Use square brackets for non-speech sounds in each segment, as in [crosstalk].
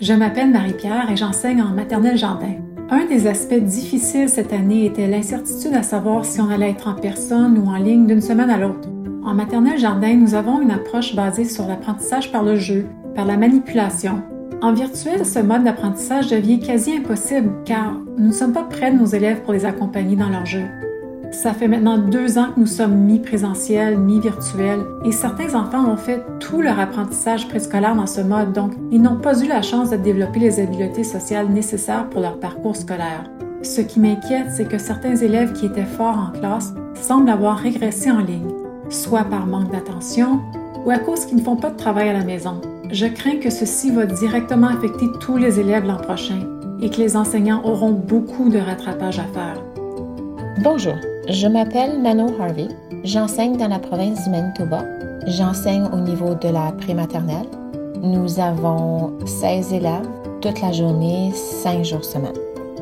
Je m'appelle Marie-Pierre et j'enseigne en maternelle jardin. Un des aspects difficiles cette année était l'incertitude à savoir si on allait être en personne ou en ligne d'une semaine à l'autre. En maternelle jardin, nous avons une approche basée sur l'apprentissage par le jeu, par la manipulation. En virtuel, ce mode d'apprentissage devient quasi impossible car nous ne sommes pas près de nos élèves pour les accompagner dans leur jeu. Ça fait maintenant deux ans que nous sommes mi-présentiels, mi-virtuels, et certains enfants ont fait tout leur apprentissage préscolaire dans ce mode, donc ils n'ont pas eu la chance de développer les habiletés sociales nécessaires pour leur parcours scolaire. Ce qui m'inquiète, c'est que certains élèves qui étaient forts en classe semblent avoir régressé en ligne, soit par manque d'attention ou à cause qu'ils ne font pas de travail à la maison. Je crains que ceci va directement affecter tous les élèves l'an prochain et que les enseignants auront beaucoup de rattrapage à faire. Bonjour, je m'appelle Nano Harvey. J'enseigne dans la province du Manitoba. J'enseigne au niveau de la prématernelle. Nous avons 16 élèves toute la journée, 5 jours semaine.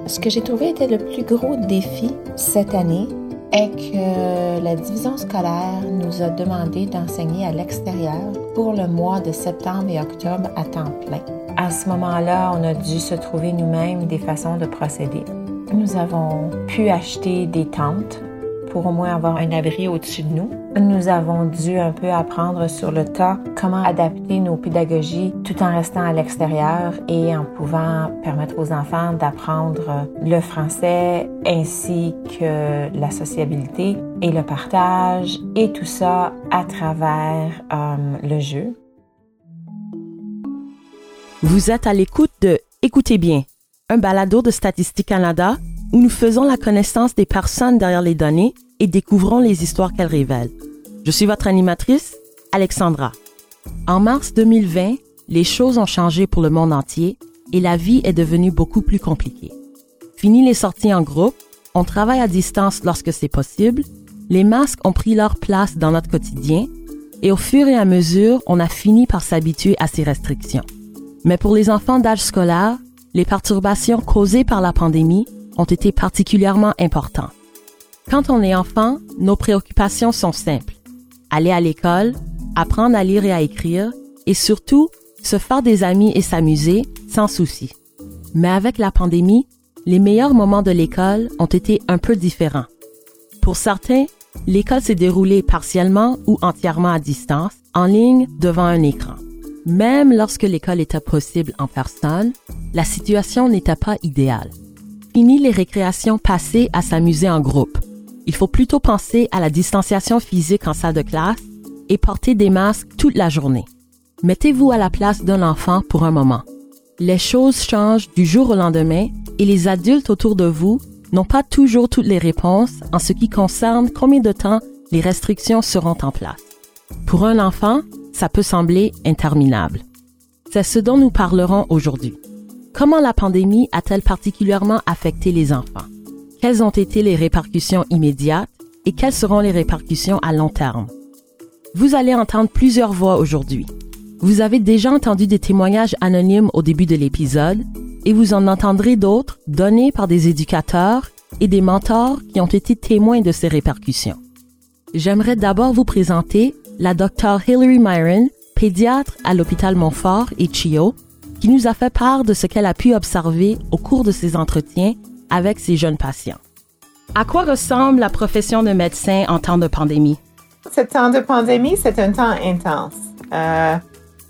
Ce que j'ai trouvé était le plus gros défi cette année est que la division scolaire nous a demandé d'enseigner à l'extérieur pour le mois de septembre et octobre à temps plein. À ce moment-là, on a dû se trouver nous-mêmes des façons de procéder. Nous avons pu acheter des tentes pour au moins avoir un abri au-dessus de nous. Nous avons dû un peu apprendre sur le tas comment adapter nos pédagogies tout en restant à l'extérieur et en pouvant permettre aux enfants d'apprendre le français ainsi que la sociabilité et le partage et tout ça à travers euh, le jeu. Vous êtes à l'écoute de Écoutez bien un balado de Statistique Canada où nous faisons la connaissance des personnes derrière les données et découvrons les histoires qu'elles révèlent. Je suis votre animatrice, Alexandra. En mars 2020, les choses ont changé pour le monde entier et la vie est devenue beaucoup plus compliquée. Fini les sorties en groupe, on travaille à distance lorsque c'est possible, les masques ont pris leur place dans notre quotidien et au fur et à mesure, on a fini par s'habituer à ces restrictions. Mais pour les enfants d'âge scolaire, les perturbations causées par la pandémie ont été particulièrement importantes. Quand on est enfant, nos préoccupations sont simples. Aller à l'école, apprendre à lire et à écrire, et surtout, se faire des amis et s'amuser sans souci. Mais avec la pandémie, les meilleurs moments de l'école ont été un peu différents. Pour certains, l'école s'est déroulée partiellement ou entièrement à distance, en ligne devant un écran. Même lorsque l'école était possible en personne, la situation n'était pas idéale. Les récréations passées à s'amuser en groupe. Il faut plutôt penser à la distanciation physique en salle de classe et porter des masques toute la journée. Mettez-vous à la place d'un enfant pour un moment. Les choses changent du jour au lendemain et les adultes autour de vous n'ont pas toujours toutes les réponses en ce qui concerne combien de temps les restrictions seront en place. Pour un enfant, ça peut sembler interminable. C'est ce dont nous parlerons aujourd'hui. Comment la pandémie a-t-elle particulièrement affecté les enfants? Quelles ont été les répercussions immédiates et quelles seront les répercussions à long terme? Vous allez entendre plusieurs voix aujourd'hui. Vous avez déjà entendu des témoignages anonymes au début de l'épisode et vous en entendrez d'autres donnés par des éducateurs et des mentors qui ont été témoins de ces répercussions. J'aimerais d'abord vous présenter la docteure Hilary Myron, pédiatre à l'hôpital Montfort et Chio, qui nous a fait part de ce qu'elle a pu observer au cours de ses entretiens avec ses jeunes patients. À quoi ressemble la profession de médecin en temps de pandémie? Ce temps de pandémie, c'est un temps intense. Euh,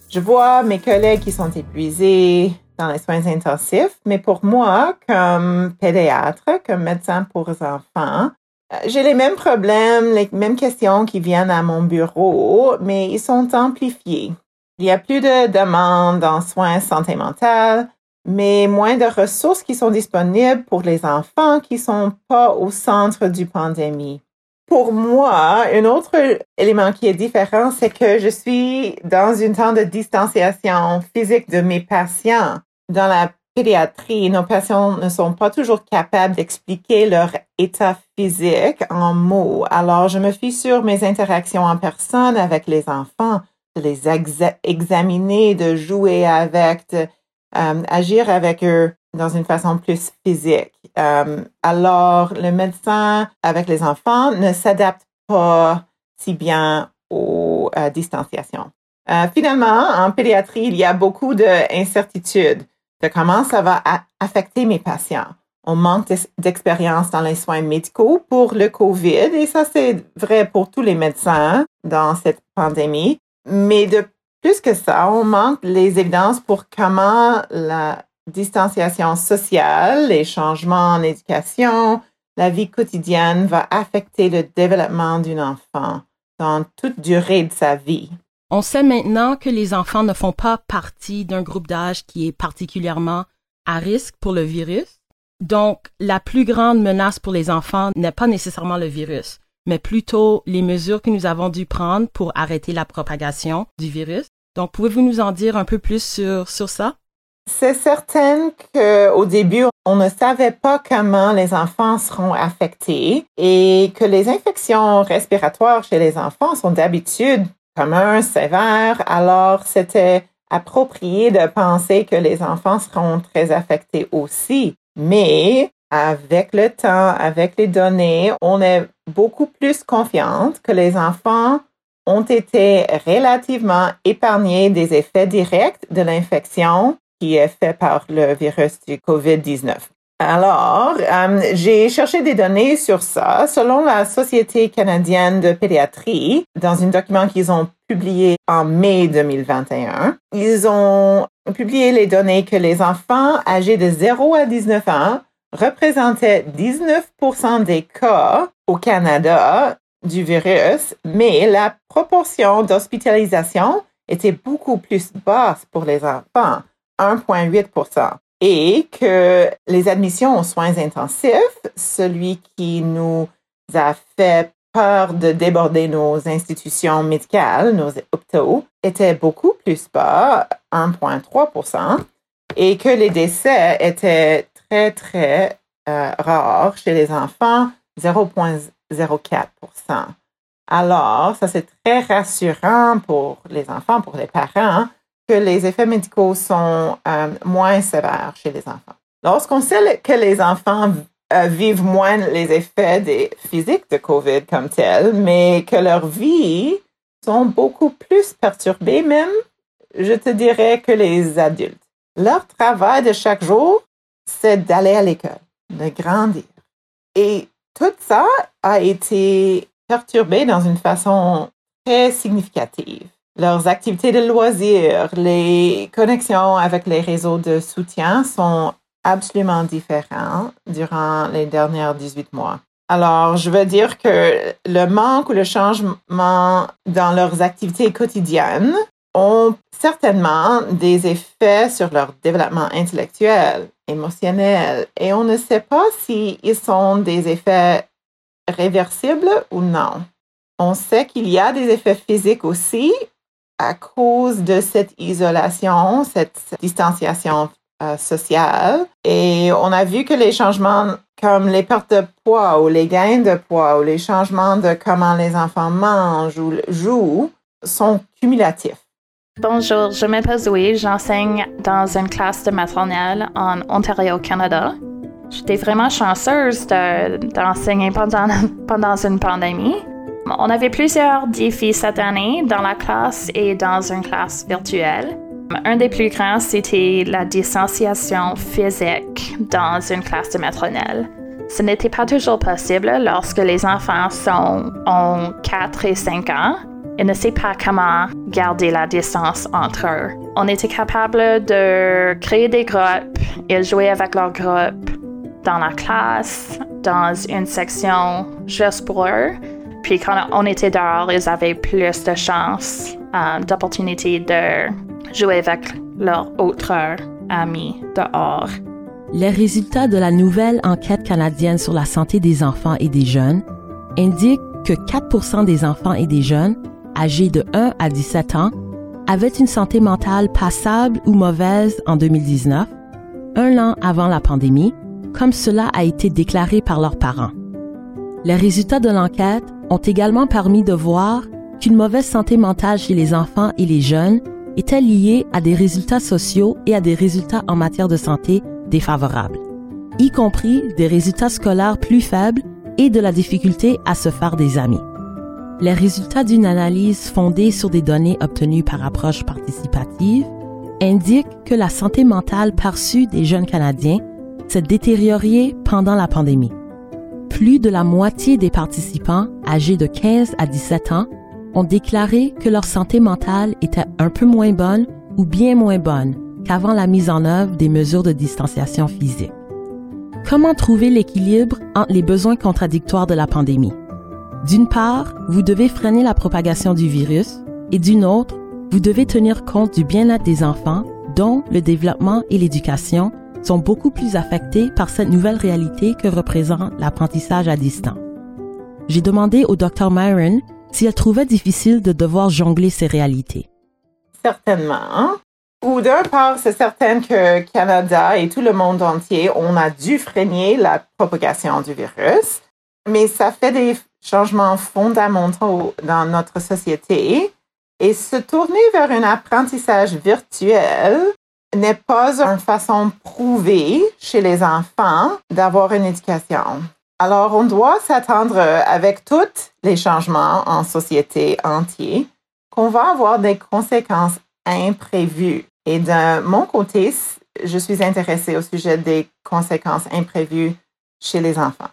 je vois mes collègues qui sont épuisés dans les soins intensifs, mais pour moi, comme pédiatre, comme médecin pour enfants, euh, j'ai les mêmes problèmes, les mêmes questions qui viennent à mon bureau, mais ils sont amplifiés. Il y a plus de demandes en soins santé mentale, mais moins de ressources qui sont disponibles pour les enfants qui sont pas au centre du pandémie. Pour moi, un autre élément qui est différent, c'est que je suis dans un temps de distanciation physique de mes patients. Dans la pédiatrie, nos patients ne sont pas toujours capables d'expliquer leur état physique en mots. Alors, je me fie sur mes interactions en personne avec les enfants, de les examiner, de jouer avec, de euh, agir avec eux dans une façon plus physique. Euh, alors, le médecin avec les enfants ne s'adapte pas si bien aux euh, distanciations. finalement, en pédiatrie, il y a beaucoup d'incertitudes de comment ça va affecter mes patients? On manque d'expérience dans les soins médicaux pour le COVID et ça c'est vrai pour tous les médecins dans cette pandémie. Mais de plus que ça, on manque les évidences pour comment la distanciation sociale, les changements en éducation, la vie quotidienne va affecter le développement d'un enfant dans toute durée de sa vie. On sait maintenant que les enfants ne font pas partie d'un groupe d'âge qui est particulièrement à risque pour le virus. Donc, la plus grande menace pour les enfants n'est pas nécessairement le virus, mais plutôt les mesures que nous avons dû prendre pour arrêter la propagation du virus. Donc, pouvez-vous nous en dire un peu plus sur, sur ça? C'est certain qu'au début, on ne savait pas comment les enfants seront affectés et que les infections respiratoires chez les enfants sont d'habitude communs, sévères. Alors, c'était approprié de penser que les enfants seront très affectés aussi. Mais avec le temps, avec les données, on est beaucoup plus confiante que les enfants ont été relativement épargnés des effets directs de l'infection qui est fait par le virus du COVID-19. Alors, euh, j'ai cherché des données sur ça. Selon la Société canadienne de pédiatrie, dans un document qu'ils ont publié en mai 2021, ils ont publié les données que les enfants âgés de 0 à 19 ans représentaient 19% des cas au Canada du virus, mais la proportion d'hospitalisation était beaucoup plus basse pour les enfants, 1,8% et que les admissions aux soins intensifs, celui qui nous a fait peur de déborder nos institutions médicales, nos hôpitaux, était beaucoup plus bas, 1,3% et que les décès étaient très, très euh, rares chez les enfants, 0,04% Alors, ça c'est très rassurant pour les enfants, pour les parents, que les effets médicaux sont euh, moins sévères chez les enfants. Lorsqu'on sait que les enfants euh, vivent moins les effets des physiques de COVID comme tels, mais que leurs vies sont beaucoup plus perturbées même, je te dirais, que les adultes. Leur travail de chaque jour, c'est d'aller à l'école, de grandir. Et tout ça a été perturbé dans une façon très significative leurs activités de loisirs, les connexions avec les réseaux de soutien sont absolument différents durant les dernières 18 mois. Alors, je veux dire que le manque ou le changement dans leurs activités quotidiennes ont certainement des effets sur leur développement intellectuel, émotionnel, et on ne sait pas s'ils sont des effets réversibles ou non. On sait qu'il y a des effets physiques aussi, à cause de cette isolation, cette distanciation euh, sociale. Et on a vu que les changements comme les pertes de poids ou les gains de poids ou les changements de comment les enfants mangent ou jouent sont cumulatifs. Bonjour, je m'appelle Zoé, j'enseigne dans une classe de maternelle en Ontario, Canada. J'étais vraiment chanceuse d'enseigner [laughs] pendant, une pandémie. On avait plusieurs défis cette année dans la classe et dans une classe virtuelle. Un des plus grands, c'était la distanciation physique dans une classe de maternelle. Ce n'était pas toujours possible lorsque les enfants ont 4 et 5 ans et ne savent pas comment garder la distance entre eux. On était capable de créer des groupes et jouer avec leurs groupes dans la classe, dans une section juste pour eux puis quand on était dehors, ils avaient plus de chances, euh, d'opportunités de jouer avec leurs autres amis dehors. Les résultats de la nouvelle enquête canadienne sur la santé des enfants et des jeunes indiquent que 4% des enfants et des jeunes âgés de 1 à 17 ans avaient une santé mentale passable ou mauvaise en 2019, un an avant la pandémie, comme cela a été déclaré par leurs parents. Les résultats de l'enquête ont également permis de voir qu'une mauvaise santé mentale chez les enfants et les jeunes était liée à des résultats sociaux et à des résultats en matière de santé défavorables, y compris des résultats scolaires plus faibles et de la difficulté à se faire des amis. Les résultats d'une analyse fondée sur des données obtenues par approche participative indiquent que la santé mentale perçue des jeunes Canadiens s'est détériorée pendant la pandémie. Plus de la moitié des participants âgés de 15 à 17 ans ont déclaré que leur santé mentale était un peu moins bonne ou bien moins bonne qu'avant la mise en œuvre des mesures de distanciation physique. Comment trouver l'équilibre entre les besoins contradictoires de la pandémie? D'une part, vous devez freiner la propagation du virus et d'une autre, vous devez tenir compte du bien-être des enfants dont le développement et l'éducation sont beaucoup plus affectés par cette nouvelle réalité que représente l'apprentissage à distance. J'ai demandé au Dr Myron si elle trouvait difficile de devoir jongler ces réalités. Certainement. Ou d'un part, c'est certain que Canada et tout le monde entier, on a dû freiner la propagation du virus, mais ça fait des changements fondamentaux dans notre société et se tourner vers un apprentissage virtuel n'est pas une façon prouvée chez les enfants d'avoir une éducation. Alors, on doit s'attendre avec tous les changements en société entière qu'on va avoir des conséquences imprévues. Et de mon côté, je suis intéressée au sujet des conséquences imprévues chez les enfants.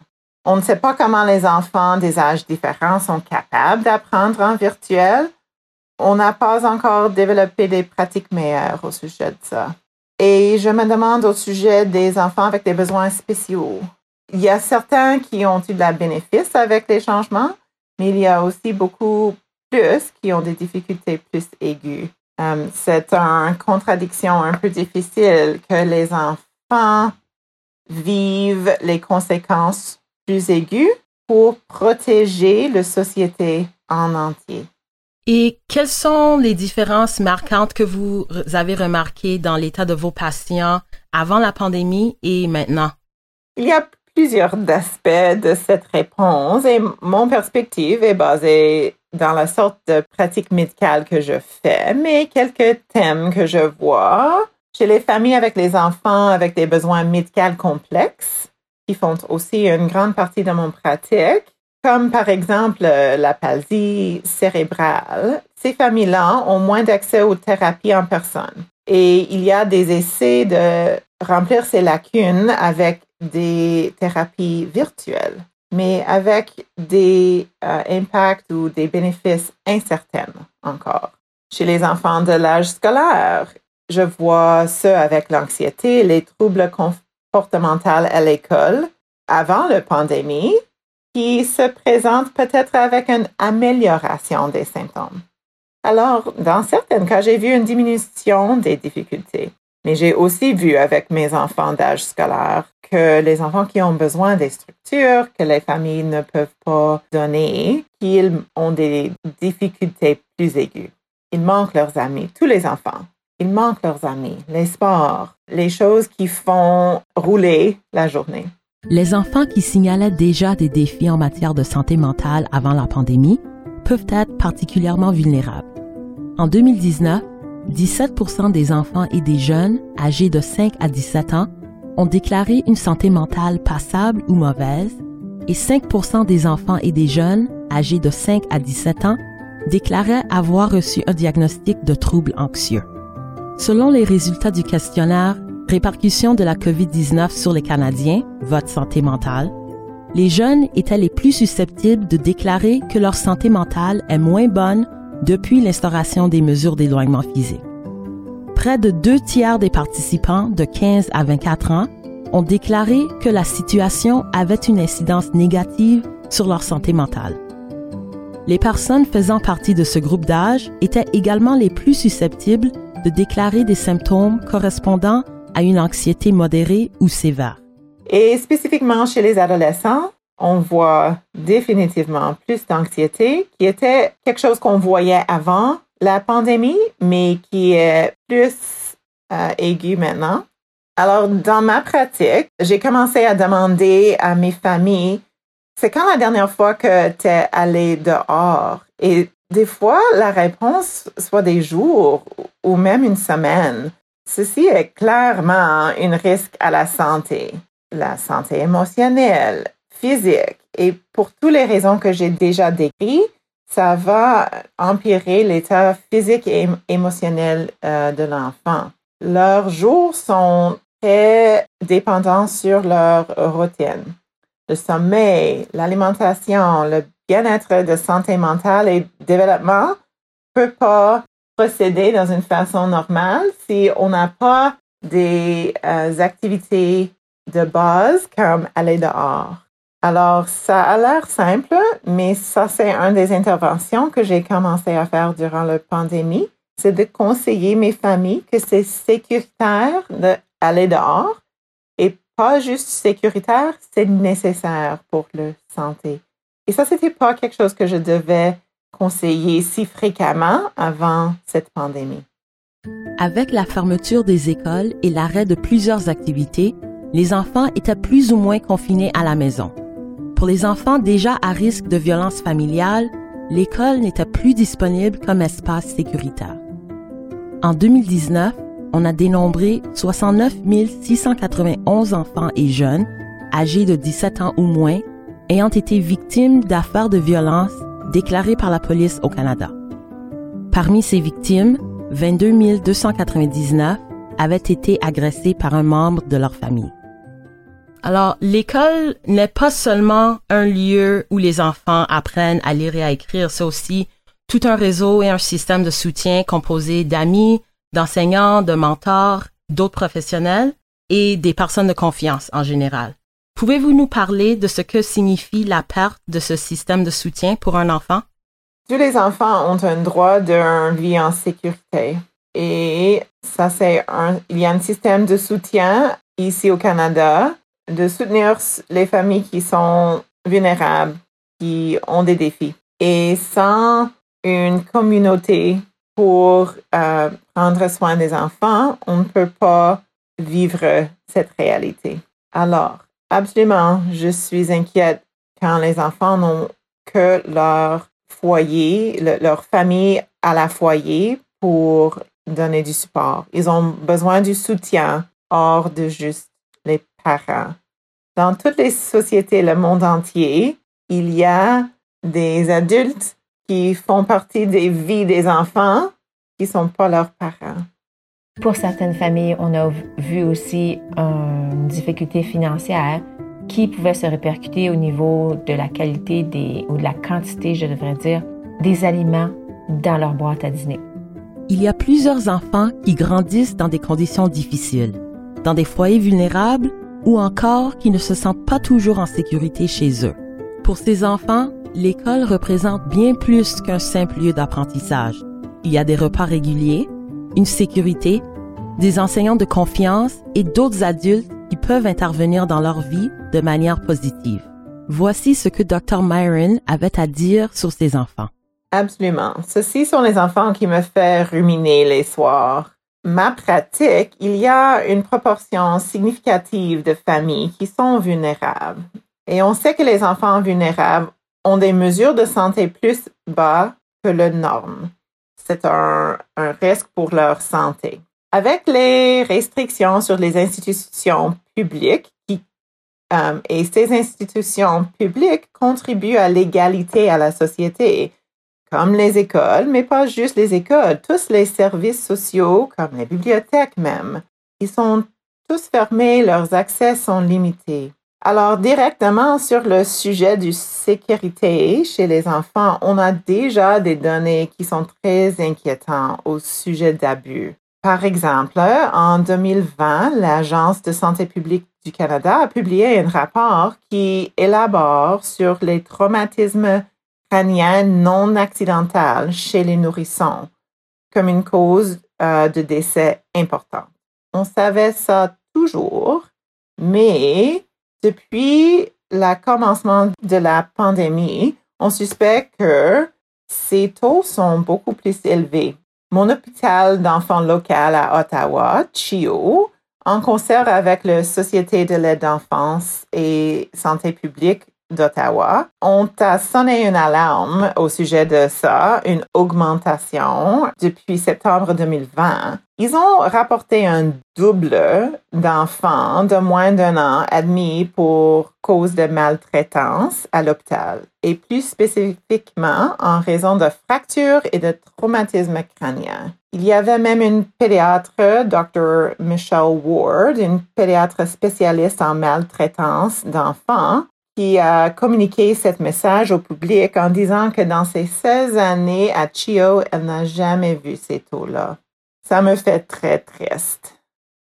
On ne sait pas comment les enfants des âges différents sont capables d'apprendre en virtuel. On n'a pas encore développé des pratiques meilleures au sujet de ça. Et je me demande au sujet des enfants avec des besoins spéciaux. Il y a certains qui ont eu de la bénéfice avec les changements, mais il y a aussi beaucoup plus qui ont des difficultés plus aiguës. Euh, c'est une contradiction un peu difficile que les enfants vivent les conséquences plus aiguës pour protéger la société en entier. Et quelles sont les différences marquantes que vous avez remarquées dans l'état de vos patients avant la pandémie et maintenant? Il y a plusieurs aspects de cette réponse et mon perspective est basée dans la sorte de pratique médicale que je fais, mais quelques thèmes que je vois chez les familles avec les enfants avec des besoins médicaux complexes qui font aussi une grande partie de mon pratique, comme par exemple la palsy cérébrale. Ces familles-là ont moins d'accès aux thérapies en personne. Et il y a des essais de remplir ces lacunes avec des thérapies virtuelles, mais avec des euh, impacts ou des bénéfices incertains encore. Chez les enfants de l'âge scolaire, je vois ça avec l'anxiété, les troubles comportementaux à l'école avant la pandémie qui se présentent peut-être avec une amélioration des symptômes. Alors, dans certains cas, j'ai vu une diminution des difficultés. Mais j'ai aussi vu avec mes enfants d'âge scolaire que les enfants qui ont besoin des structures que les familles ne peuvent pas donner, qu'ils ont des difficultés plus aiguës. Ils manquent leurs amis, tous les enfants. Ils manquent leurs amis, les sports, les choses qui font rouler la journée. Les enfants qui signalaient déjà des défis en matière de santé mentale avant la pandémie peuvent être particulièrement vulnérables. En 2019, 17% des enfants et des jeunes âgés de 5 à 17 ans ont déclaré une santé mentale passable ou mauvaise et 5% des enfants et des jeunes âgés de 5 à 17 ans déclaraient avoir reçu un diagnostic de trouble anxieux. Selon les résultats du questionnaire Répercussions de la COVID-19 sur les Canadiens, votre santé mentale, les jeunes étaient les plus susceptibles de déclarer que leur santé mentale est moins bonne depuis l'instauration des mesures d'éloignement physique. Près de deux tiers des participants de 15 à 24 ans ont déclaré que la situation avait une incidence négative sur leur santé mentale. Les personnes faisant partie de ce groupe d'âge étaient également les plus susceptibles de déclarer des symptômes correspondant à une anxiété modérée ou sévère. Et spécifiquement chez les adolescents, on voit définitivement plus d'anxiété, qui était quelque chose qu'on voyait avant la pandémie, mais qui est plus euh, aigu maintenant. Alors, dans ma pratique, j'ai commencé à demander à mes familles, c'est quand la dernière fois que tu es allé dehors? Et des fois, la réponse soit des jours ou même une semaine. Ceci est clairement un risque à la santé, la santé émotionnelle, physique. Et pour toutes les raisons que j'ai déjà décrites, ça va empirer l'état physique et émotionnel euh, de l'enfant. Leurs jours sont très dépendants sur leur routine. Le sommeil, l'alimentation, le bien-être de santé mentale et développement peut pas procéder dans une façon normale si on n'a pas des euh, activités de base comme aller dehors. Alors, ça a l'air simple, mais ça, c'est une des interventions que j'ai commencé à faire durant la pandémie. C'est de conseiller mes familles que c'est sécuritaire d'aller dehors et pas juste sécuritaire, c'est nécessaire pour la santé. Et ça, c'était pas quelque chose que je devais conseiller si fréquemment avant cette pandémie. Avec la fermeture des écoles et l'arrêt de plusieurs activités, les enfants étaient plus ou moins confinés à la maison. Pour les enfants déjà à risque de violence familiale, l'école n'était plus disponible comme espace sécuritaire. En 2019, on a dénombré 69 691 enfants et jeunes âgés de 17 ans ou moins ayant été victimes d'affaires de violence déclarées par la police au Canada. Parmi ces victimes, 22 299 avaient été agressés par un membre de leur famille. Alors, l'école n'est pas seulement un lieu où les enfants apprennent à lire et à écrire, c'est aussi tout un réseau et un système de soutien composé d'amis, d'enseignants, de mentors, d'autres professionnels et des personnes de confiance en général. Pouvez-vous nous parler de ce que signifie la perte de ce système de soutien pour un enfant? Tous les enfants ont un droit d'une vie en sécurité. Et ça, c'est un, il y a un système de soutien ici au Canada de soutenir les familles qui sont vulnérables, qui ont des défis. Et sans une communauté pour euh, prendre soin des enfants, on ne peut pas vivre cette réalité. Alors, absolument, je suis inquiète quand les enfants n'ont que leur foyer, leur famille à la foyer pour donner du support. Ils ont besoin du soutien hors de juste les parents. Dans toutes les sociétés, le monde entier, il y a des adultes qui font partie des vies des enfants qui ne sont pas leurs parents. Pour certaines familles, on a vu aussi une difficulté financière qui pouvait se répercuter au niveau de la qualité des, ou de la quantité, je devrais dire, des aliments dans leur boîte à dîner. Il y a plusieurs enfants qui grandissent dans des conditions difficiles, dans des foyers vulnérables ou encore qui ne se sentent pas toujours en sécurité chez eux. Pour ces enfants, l'école représente bien plus qu'un simple lieu d'apprentissage. Il y a des repas réguliers, une sécurité, des enseignants de confiance et d'autres adultes qui peuvent intervenir dans leur vie de manière positive. Voici ce que Dr. Myron avait à dire sur ses enfants. Absolument. Ceux-ci sont les enfants qui me font ruminer les soirs. Ma pratique, il y a une proportion significative de familles qui sont vulnérables. Et on sait que les enfants vulnérables ont des mesures de santé plus bas que le norme. C'est un, risque pour leur santé. Avec les restrictions sur les institutions publiques euh, et ces institutions publiques contribuent à l'égalité à la société, comme les écoles, mais pas juste les écoles, tous les services sociaux, comme les bibliothèques même. Ils sont tous fermés, leurs accès sont limités. Alors, directement sur le sujet de sécurité chez les enfants, on a déjà des données qui sont très inquiétantes au sujet d'abus. Par exemple, en 2020, l'Agence de santé publique du Canada a publié un rapport qui élabore sur les traumatismes crâniens non accidentels chez les nourrissons comme une cause euh, de décès importante. On savait ça toujours, mais depuis le commencement de la pandémie, on suspecte que ces taux sont beaucoup plus élevés. Mon hôpital d'enfants local à Ottawa, CHIO, en concert avec la Société de l'aide d'enfance et santé publique d'Ottawa ont à sonné une alarme au sujet de ça, une augmentation depuis septembre 2020. Ils ont rapporté un double d'enfants de moins d'un an admis pour cause de maltraitance à l'hôpital et plus spécifiquement en raison de fractures et de traumatismes crâniens. Il y avait même une pédiatre, Dr. Michelle Ward, une pédiatre spécialiste en maltraitance d'enfants, qui a communiqué ce message au public en disant que dans ses 16 années à Chio, elle n'a jamais vu ces taux-là. Ça me fait très triste.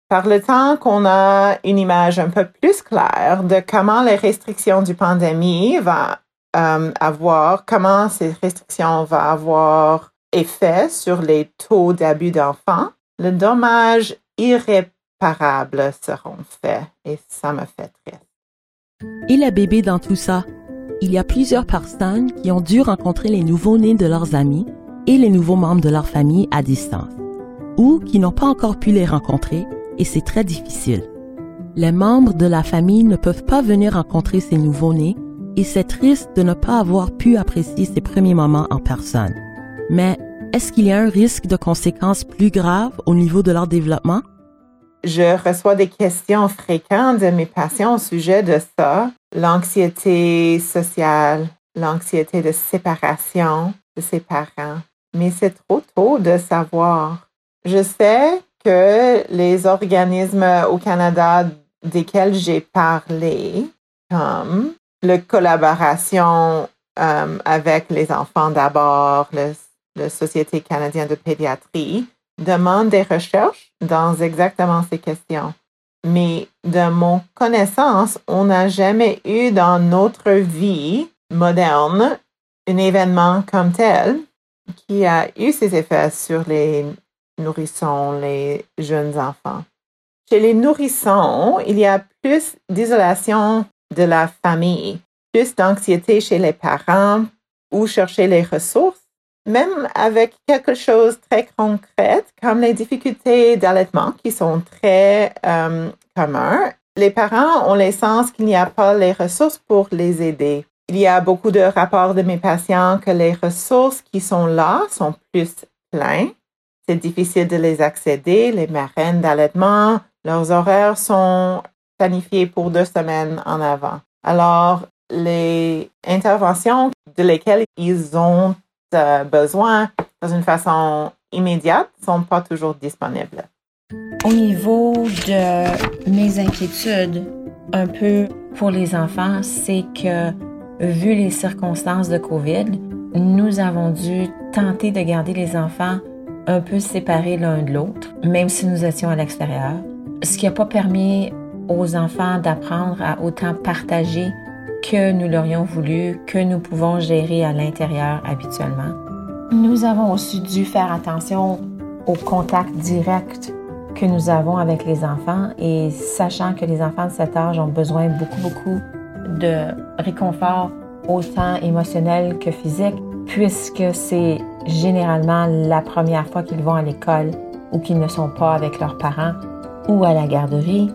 Par le temps qu'on a une image un peu plus claire de comment les restrictions du pandémie vont euh, avoir, comment ces restrictions vont avoir effet sur les taux d'abus d'enfants, le dommage irréparable seront faits et ça me fait triste. Et les bébés dans tout ça? Il y a plusieurs personnes qui ont dû rencontrer les nouveaux-nés de leurs amis et les nouveaux membres de leur famille à distance, ou qui n'ont pas encore pu les rencontrer et c'est très difficile. Les membres de la famille ne peuvent pas venir rencontrer ces nouveaux-nés et c'est triste de ne pas avoir pu apprécier ces premiers moments en personne. Mais est-ce qu'il y a un risque de conséquences plus graves au niveau de leur développement? Je reçois des questions fréquentes de mes patients au sujet de ça, l'anxiété sociale, l'anxiété de séparation de ses parents. Mais c'est trop tôt de savoir. Je sais que les organismes au Canada desquels j'ai parlé, comme la collaboration euh, avec les enfants d'abord, la Société canadienne de pédiatrie, demande des recherches dans exactement ces questions. Mais de mon connaissance, on n'a jamais eu dans notre vie moderne un événement comme tel qui a eu ses effets sur les nourrissons, les jeunes enfants. Chez les nourrissons, il y a plus d'isolation de la famille, plus d'anxiété chez les parents ou chercher les ressources même avec quelque chose de très concret, comme les difficultés d'allaitement qui sont très euh, communes, les parents ont le sens qu'il n'y a pas les ressources pour les aider. Il y a beaucoup de rapports de mes patients que les ressources qui sont là sont plus pleines. C'est difficile de les accéder. Les marraines d'allaitement, leurs horaires sont planifiés pour deux semaines en avant. Alors, les interventions de lesquelles ils ont besoins dans une façon immédiate sont pas toujours disponibles. Au niveau de mes inquiétudes, un peu pour les enfants, c'est que vu les circonstances de COVID, nous avons dû tenter de garder les enfants un peu séparés l'un de l'autre, même si nous étions à l'extérieur, ce qui n'a pas permis aux enfants d'apprendre à autant partager que nous l'aurions voulu, que nous pouvons gérer à l'intérieur habituellement. Nous avons aussi dû faire attention au contact direct que nous avons avec les enfants et sachant que les enfants de cet âge ont besoin beaucoup, beaucoup de réconfort autant émotionnel que physique, puisque c'est généralement la première fois qu'ils vont à l'école ou qu'ils ne sont pas avec leurs parents ou à la garderie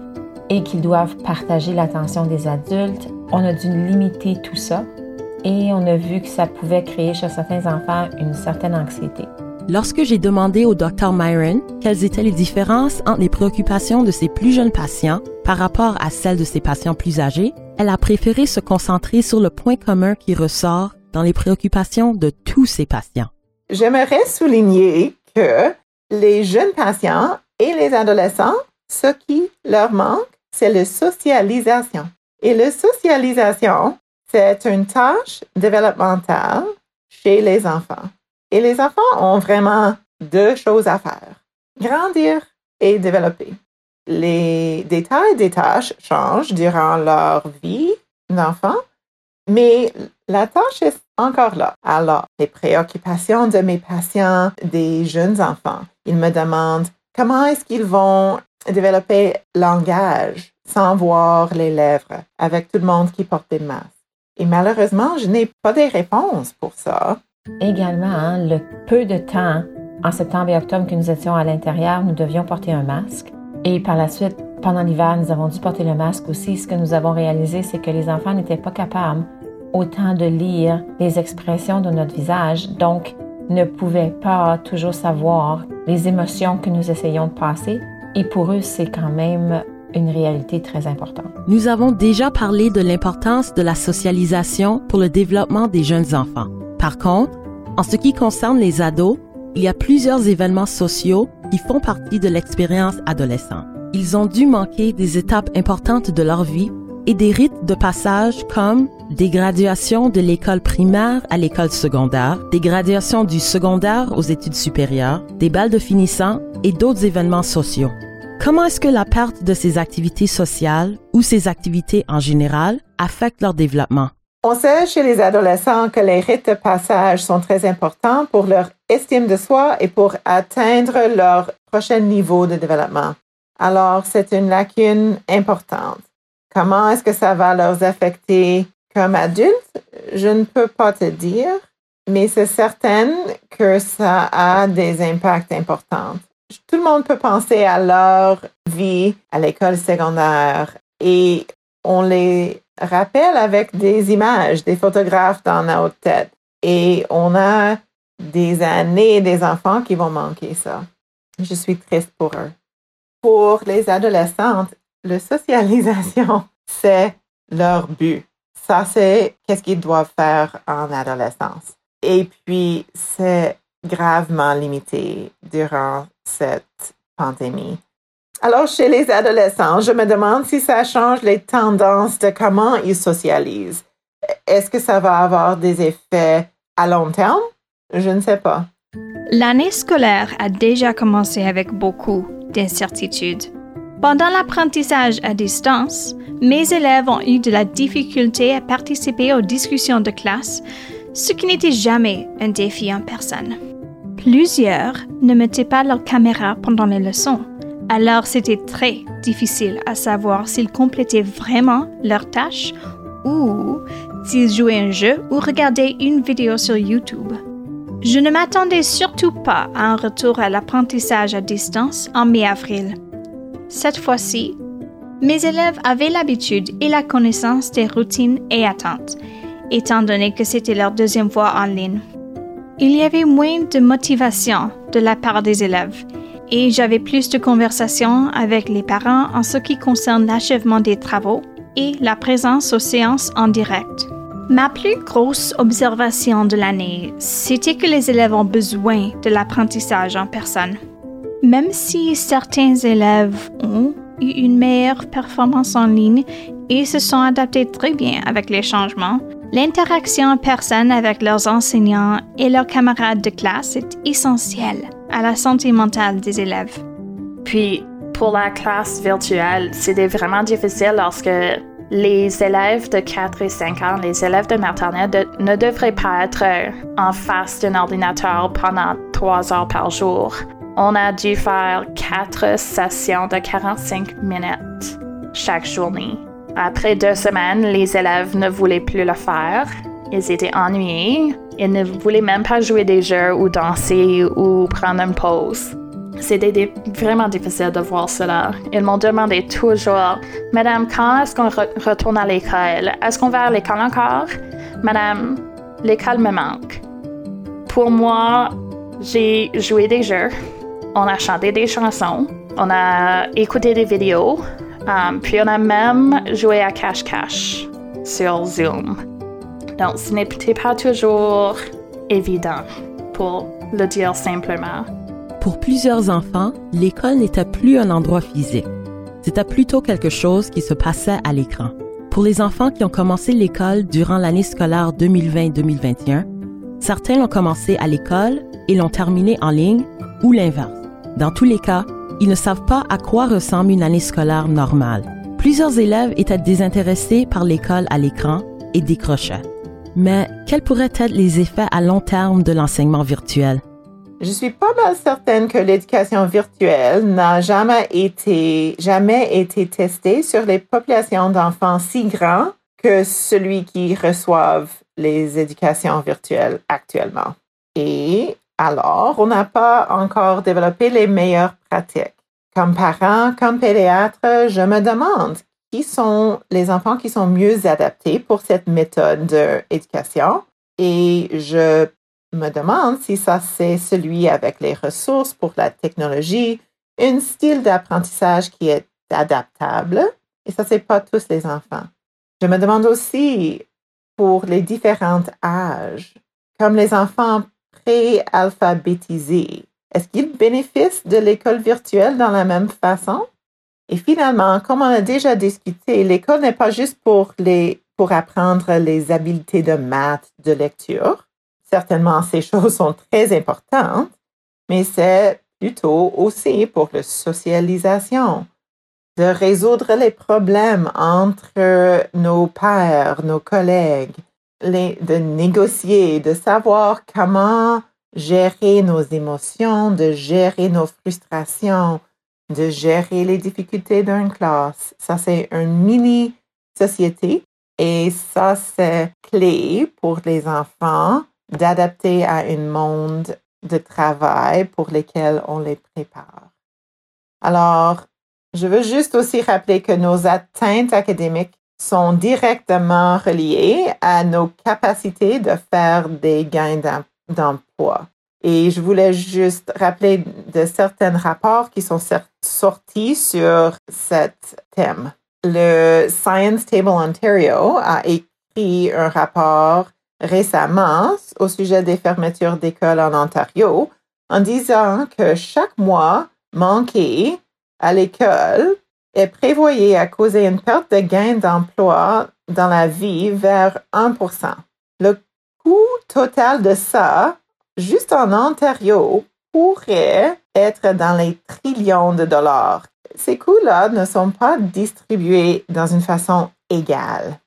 et qu'ils doivent partager l'attention des adultes on a dû limiter tout ça et on a vu que ça pouvait créer chez certains enfants une certaine anxiété. Lorsque j'ai demandé au Dr Myron quelles étaient les différences entre les préoccupations de ses plus jeunes patients par rapport à celles de ses patients plus âgés, elle a préféré se concentrer sur le point commun qui ressort dans les préoccupations de tous ses patients. J'aimerais souligner que les jeunes patients et les adolescents, ce qui leur manque, c'est la socialisation. Et la socialisation, c'est une tâche développementale chez les enfants. Et les enfants ont vraiment deux choses à faire, grandir et développer. Les détails des tâches changent durant leur vie d'enfant, mais la tâche est encore là. Alors, les préoccupations de mes patients, des jeunes enfants, ils me demandent comment est-ce qu'ils vont développer langage, sans voir les lèvres, avec tout le monde qui porte des masques. Et malheureusement, je n'ai pas de réponses pour ça. Également, hein, le peu de temps en septembre et octobre que nous étions à l'intérieur, nous devions porter un masque. Et par la suite, Pendant l'hiver, nous avons dû porter le masque aussi. Ce que nous avons réalisé, c'est que les enfants n'étaient pas capables autant de lire les expressions de notre visage, donc ne pouvaient pas toujours savoir les émotions que nous essayons de passer. Et pour eux, c'est quand même une réalité très importante. Nous avons déjà parlé de l'importance de la socialisation pour le développement des jeunes enfants. Par contre, en ce qui concerne les ados, il y a plusieurs événements sociaux qui font partie de l'expérience adolescente. Ils ont dû manquer des étapes importantes de leur vie et des rites de passage comme des graduations de l'école primaire à l'école secondaire, des graduations du secondaire aux études supérieures, des balles de finissant et d'autres événements sociaux. Comment est-ce que la perte de ces activités sociales ou ces activités en général affecte leur développement? On sait chez les adolescents que les rites de passage sont très importants pour leur estime de soi et pour atteindre leur prochain niveau de développement. Alors, c'est une lacune importante. Comment est-ce que ça va leur affecter comme adultes? Je ne peux pas te dire, mais c'est certain que ça a des impacts importants. Tout le monde peut penser à leur vie à l'école secondaire et on les rappelle avec des images, des photographes dans notre tête. Et on a des années des enfants qui vont manquer ça. Je suis triste pour eux pour les adolescentes, la socialisation, [laughs] c'est leur but. Ça, c'est qu'est-ce qu'ils doivent faire en adolescence. Et puis, c'est gravement limité durant cette pandémie. Alors, chez les adolescents, je me demande si ça change les tendances de comment ils socialisent. Est-ce que ça va avoir des effets à long terme? Je ne sais pas. L'année scolaire a déjà commencé avec beaucoup d'incertitude. Pendant l'apprentissage à distance, mes élèves ont eu de la difficulté à participer aux discussions de classe, ce qui n'était jamais un défi en personne. Plusieurs ne mettaient pas leur caméra pendant les leçons, alors c'était très difficile à savoir s'ils complétaient vraiment leurs tâches ou s'ils jouaient un jeu ou regardaient une vidéo sur YouTube. Je ne m'attendais surtout pas à un retour à l'apprentissage à distance en mi-avril. Cette fois-ci, mes élèves avaient l'habitude et la connaissance des routines et attentes, étant donné que c'était leur deuxième fois en ligne. Il y avait moins de motivation de la part des élèves et j'avais plus de conversations avec les parents en ce qui concerne l'achèvement des travaux et la présence aux séances en direct. Ma plus grosse observation de l'année, c'était que les élèves ont besoin de l'apprentissage en personne. Même si certains élèves ont une meilleure performance en ligne et se sont adaptés très bien avec les changements, l'interaction en personne avec leurs enseignants et leurs camarades de classe est essentielle à la santé mentale des élèves. Puis, pour la classe virtuelle, c'était vraiment difficile lorsque les élèves de 4 et 5 ans, les élèves de maternelle, ne devraient pas être en face d'un ordinateur pendant 3 heures par jour. On a dû faire 4 sessions de 45 minutes chaque journée. Après deux semaines, les élèves ne voulaient plus le faire. Ils étaient ennuyés. Ils ne voulaient même pas jouer des jeux ou danser ou prendre une pause. C'était vraiment difficile de voir cela. Ils m'ont demandé toujours, Madame, quand est-ce qu'on retourne à l'école? Est-ce qu'on va à l'école encore? Madame, l'école me manque. Pour moi, j'ai joué des jeux, on a chanté des chansons, on a écouté des vidéos, um, puis on a même joué à cache-cache sur Zoom. Donc, ce n'était pas toujours évident, pour le dire simplement. Pour plusieurs enfants, l'école n'était plus un endroit physique. C'était plutôt quelque chose qui se passait à l'écran. Pour les enfants qui ont commencé l'école durant l'année scolaire 2020-2021, certains l'ont commencé à l'école et l'ont terminé en ligne ou l'inverse. Dans tous les cas, ils ne savent pas à quoi ressemble une année scolaire normale. Plusieurs élèves étaient désintéressés par l'école à l'écran et décrochaient. Mais quels pourraient être les effets à long terme de l'enseignement virtuel? Je suis pas mal certaine que l'éducation virtuelle n'a jamais été, jamais été testée sur les populations d'enfants si grands que celui qui reçoivent les éducations virtuelles actuellement. Et alors, on n'a pas encore développé les meilleures pratiques. comme parent, comme pédiatre, je me demande qui sont les enfants qui sont mieux adaptés pour cette méthode d'éducation et je me demande si ça c'est celui avec les ressources pour la technologie, un style d'apprentissage qui est adaptable et ça c'est pas tous les enfants. Je me demande aussi pour les différents âges, comme les enfants pré-alphabétisés, est-ce qu'ils bénéficient de l'école virtuelle dans la même façon? Et finalement, comme on a déjà discuté, l'école n'est pas juste pour, les, pour apprendre les habiletés de maths, de lecture. Certainement, ces [laughs] choses sont très importantes, mais c'est plutôt aussi pour la socialisation, de résoudre les problèmes entre nos pères, nos collègues, de négocier, de savoir comment gérer nos émotions, de gérer nos frustrations, de gérer les difficultés d'une classe. Ça, c'est une mini-société et ça, c'est clé pour les enfants d'adapter à un monde de travail pour lequel on les prépare. Alors, je veux juste aussi rappeler que nos atteintes académiques sont directement reliées à nos capacités de faire des gains d'emploi. Et je voulais juste rappeler de certains rapports qui sont sortis sur ce thème. Le Science Table Ontario a écrit un rapport récemment au sujet des fermetures d'écoles en Ontario en disant que chaque mois manqué à l'école est prévoyé à causer une perte de gain d'emploi dans la vie vers 1% Le coût total de ça juste en Ontario, pourrait être dans les trillions de dollars. Ces coûts-là ne sont pas distribués dans une façon égale.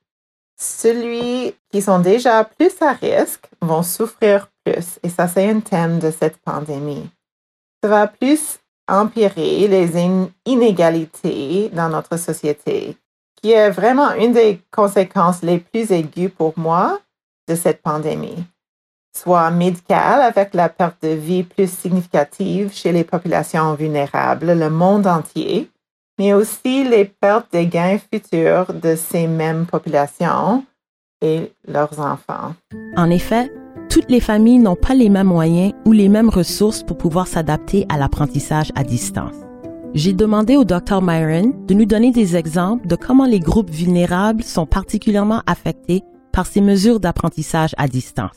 Celui qui sont déjà plus à risque vont souffrir plus, et ça c'est un thème de cette pandémie. Ça va plus empirer les inégalités dans notre société, qui est vraiment une des conséquences les plus aiguës pour moi de cette pandémie soit médicale avec la perte de vie plus significative chez les populations vulnérables, le monde entier, mais aussi les pertes de gains futurs de ces mêmes populations et leurs enfants. En effet, toutes les familles n'ont pas les mêmes moyens ou les mêmes ressources pour pouvoir s'adapter à l'apprentissage à distance. J'ai demandé au Dr Myron de nous donner des exemples de comment les groupes vulnérables sont particulièrement affectés par ces mesures d'apprentissage à distance.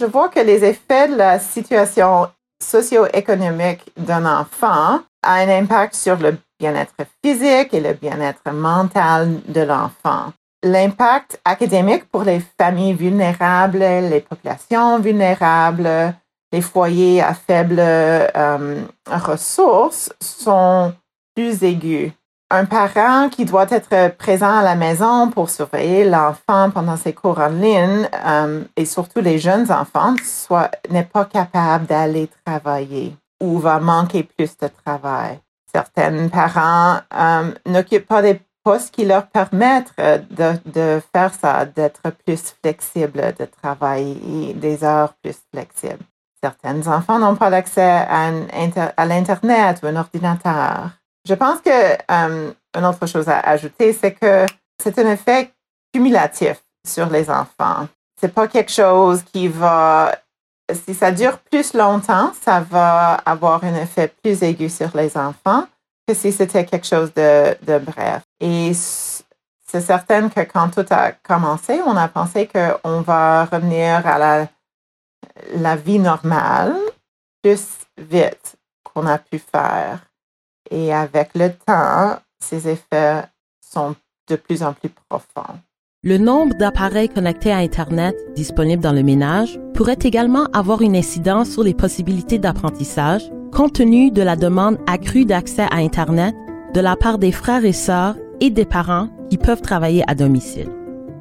Je vois que les effets de la situation socio-économique d'un enfant a un impact sur le bien-être physique et le bien-être mental de l'enfant. L'impact académique pour les familles vulnérables, les populations vulnérables, les foyers à faibles euh, ressources sont plus aigus un parent qui doit être présent à la maison pour surveiller l'enfant pendant ses cours en ligne euh, et surtout les jeunes enfants n'est pas capable d'aller travailler ou va manquer plus de travail. Certains parents euh, n'occupent pas des postes qui leur permettent de, de faire ça, d'être plus flexibles, de travailler des heures plus flexibles. Certains enfants n'ont pas accès à, à l'Internet ou un ordinateur. Je pense que euh, une autre chose à ajouter, c'est que c'est un effet cumulatif sur les enfants. C'est pas quelque chose qui va, si ça dure plus longtemps, ça va avoir un effet plus aigu sur les enfants que si c'était quelque chose de, de bref. Et c'est certain que quand tout a commencé, on a pensé qu'on va revenir à la, la vie normale plus vite qu'on a pu faire. Et avec le temps, ces effets sont de plus en plus profonds. Le nombre d'appareils connectés à Internet disponibles dans le ménage pourrait également avoir une incidence sur les possibilités d'apprentissage, compte tenu de la demande accrue d'accès à Internet de la part des frères et sœurs et des parents qui peuvent travailler à domicile.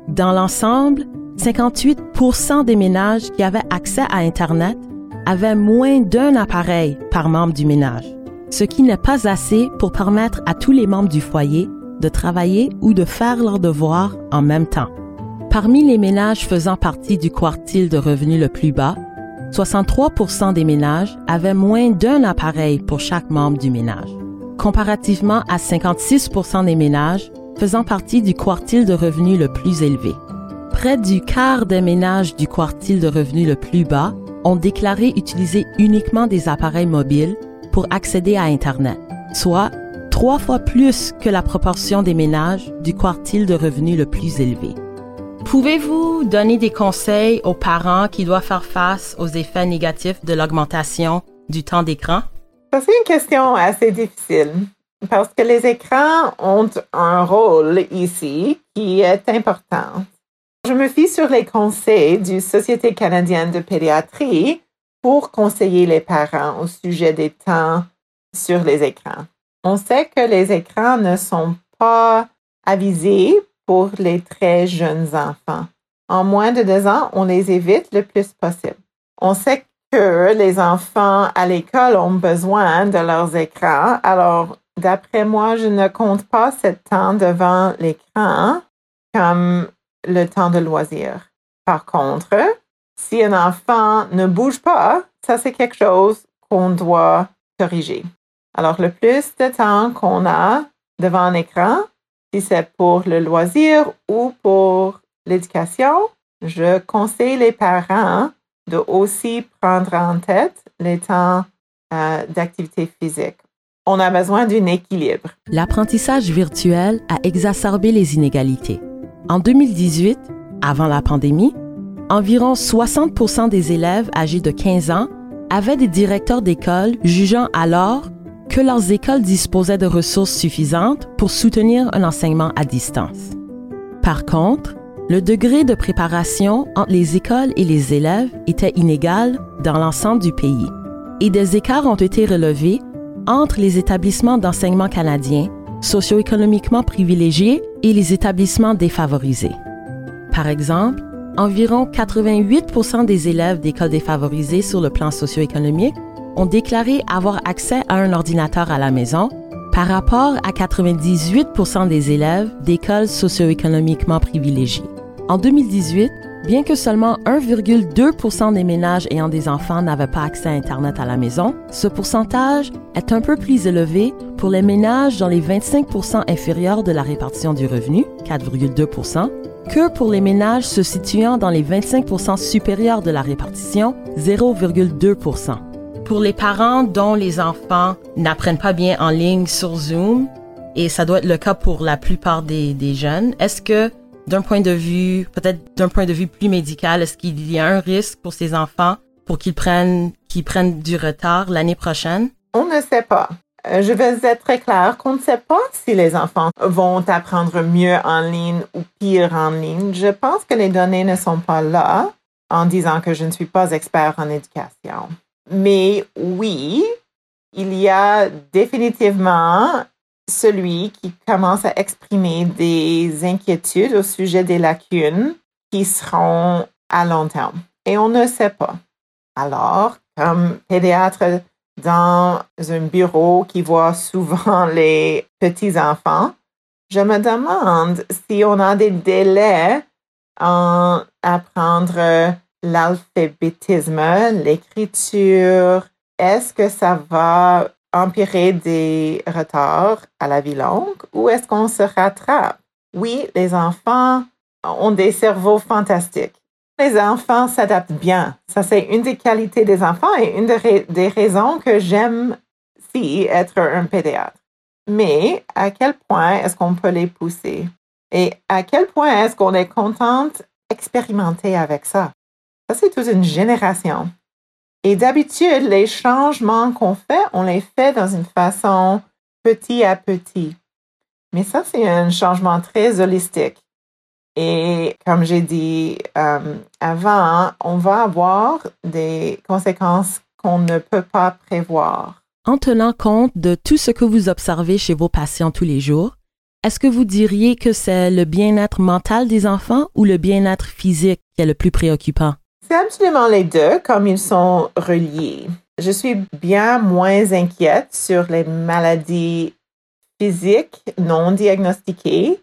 Dans l'ensemble, 58 des ménages qui avaient accès à Internet avaient moins d'un appareil par membre du ménage ce qui n'est pas assez pour permettre à tous les membres du foyer de travailler ou de faire leurs devoirs en même temps. Parmi les ménages faisant partie du quartile de revenus le plus bas, 63% des ménages avaient moins d'un appareil pour chaque membre du ménage. Comparativement à 56% des ménages faisant partie du quartile de revenus le plus élevé. Près du quart des ménages du quartile de revenus le plus bas ont déclaré utiliser uniquement des appareils mobiles pour accéder à Internet, soit trois fois plus que la proportion des ménages du quartile de revenus le plus élevé. Pouvez-vous donner des conseils aux parents qui doivent faire face aux effets négatifs de l'augmentation du temps d'écran? C'est une question assez difficile parce que les écrans ont un rôle ici qui est important. Je me fie sur les conseils du Société canadienne de pédiatrie pour conseiller les parents au sujet des temps sur les écrans. On sait que les écrans ne sont pas avisés pour les très jeunes enfants. En moins de deux ans, on les évite le plus possible. On sait que les enfants à l'école ont besoin de leurs écrans. Alors, d'après moi, je ne compte pas ce temps devant l'écran comme le temps de loisir. Par contre, si un enfant ne bouge pas, ça c'est quelque chose qu'on doit corriger. Alors, le plus de temps qu'on a devant un écran, si c'est pour le loisir ou pour l'éducation, je conseille les parents de aussi prendre en tête les temps euh, d'activité physique. On a besoin d'un équilibre. L'apprentissage virtuel a exacerbé les inégalités. En 2018, avant la pandémie, environ 60 des élèves âgés de 15 ans avaient des directeurs d'école jugeant alors que leurs écoles disposaient de ressources suffisantes pour soutenir un enseignement à distance. Par contre, le degré de préparation entre les écoles et les élèves était inégal dans l'ensemble du pays et des écarts ont été relevés entre les établissements d'enseignement canadiens socio-économiquement privilégiés et les établissements défavorisés. Par exemple, environ 88% des élèves d'écoles défavorisées sur le plan socio-économique ont déclaré avoir accès à un ordinateur à la maison par rapport à 98% des élèves d'écoles socio-économiquement privilégiées. En 2018, bien que seulement 1,2% des ménages ayant des enfants n'avaient pas accès à Internet à la maison, ce pourcentage est un peu plus élevé pour les ménages dans les 25% inférieurs de la répartition du revenu, 4,2 que pour les ménages se situant dans les 25% supérieurs de la répartition, 0,2% Pour les parents dont les enfants n'apprennent pas bien en ligne sur Zoom, et ça doit être le cas pour la plupart des, jeunes, est-ce que d'un point de vue, peut-être d'un point de vue plus médical, est-ce qu'il y a un risque pour ces enfants pour qu'ils prennent, qu'ils prennent du retard l'année prochaine? On ne sait pas. Euh, je vais être très clair qu'on ne sait pas si les enfants vont apprendre mieux en ligne ou pire en ligne. Je pense que les données ne sont pas là en disant que je ne suis pas expert en éducation. Mais oui, il y a définitivement celui qui commence à exprimer des inquiétudes au sujet des lacunes qui seront à long terme. Et on ne sait pas. Alors, comme pédiatre dans un bureau qui voit souvent [laughs] les petits-enfants, je me demande si on a des délais en apprendre l'alphabétisme, l'écriture. Est-ce que ça va empirer des retards à la vie longue ou est-ce qu'on se rattrape? Oui, les enfants ont des cerveaux fantastiques. Les enfants s'adaptent bien. Ça, c'est une des qualités des enfants et une des raisons que j'aime si être un pédiatre. Mais à quel point est-ce qu'on peut les pousser? Et à quel point est-ce qu'on est contente d'expérimenter avec ça? Ça, c'est toute une génération. Et d'habitude, les changements qu'on fait, on les fait dans une façon petit à petit. Mais ça, c'est un changement très holistique. Et comme j'ai dit euh, avant, on va avoir des conséquences qu'on ne peut pas prévoir. En tenant compte de tout ce que vous observez chez vos patients tous les jours, est-ce que vous diriez que c'est le bien-être mental des enfants ou le bien-être physique qui est le plus préoccupant? C'est absolument les deux, comme ils sont reliés. Je suis bien moins inquiète sur les maladies physiques non diagnostiquées,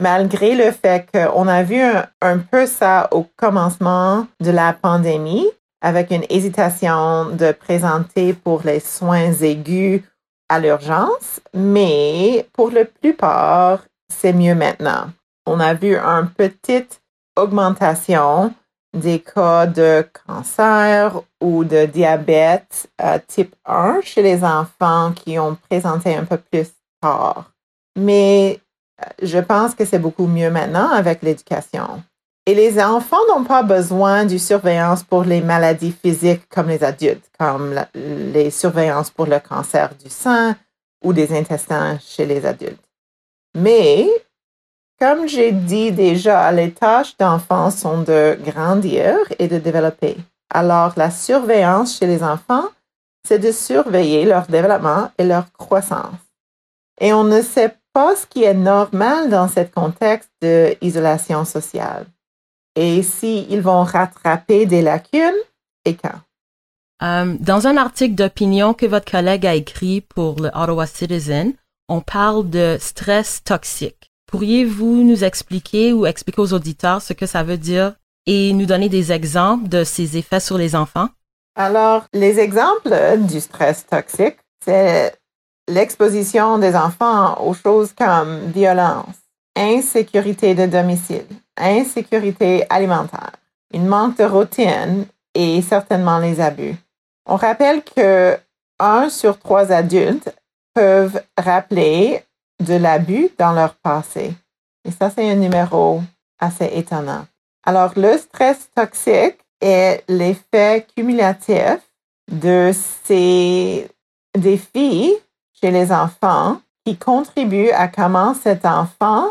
malgré le fait qu'on a vu un, peu ça au commencement de la pandémie, avec une hésitation de présenter pour les soins aigus à l'urgence, mais pour la plupart, c'est mieux maintenant. On a vu une petite augmentation des cas de cancer ou de diabète euh, type 1 chez les enfants qui ont présenté un peu plus tard. Mais euh, je pense que c'est beaucoup mieux maintenant avec l'éducation. Et les enfants n'ont pas besoin de surveillance pour les maladies physiques comme les adultes, comme les surveillances pour le cancer du sein ou des intestins chez les adultes. Mais comme j'ai dit déjà, les tâches d'enfants sont de grandir et de développer. Alors, la surveillance chez les enfants, c'est de surveiller leur développement et leur croissance. Et on ne sait pas ce qui est normal dans ce contexte d'isolation sociale. Et s'ils vont rattraper des lacunes et quand? Euh, dans un article d'opinion que votre collègue a écrit pour le Ottawa Citizen, on parle de stress toxique. Pourriez-vous nous expliquer ou expliquer aux auditeurs ce que ça veut dire et nous donner des exemples de ces effets sur les enfants? Alors, les exemples du stress toxique, c'est l'exposition des enfants aux choses comme violence, insécurité de domicile, insécurité alimentaire, une manque de routine et certainement les abus. On rappelle que un sur trois adultes peuvent rappeler de l'abus dans leur passé. Et ça, c'est un numéro assez étonnant. Alors, le stress toxique est l'effet cumulatif de ces défis chez les enfants qui contribuent à comment cet enfant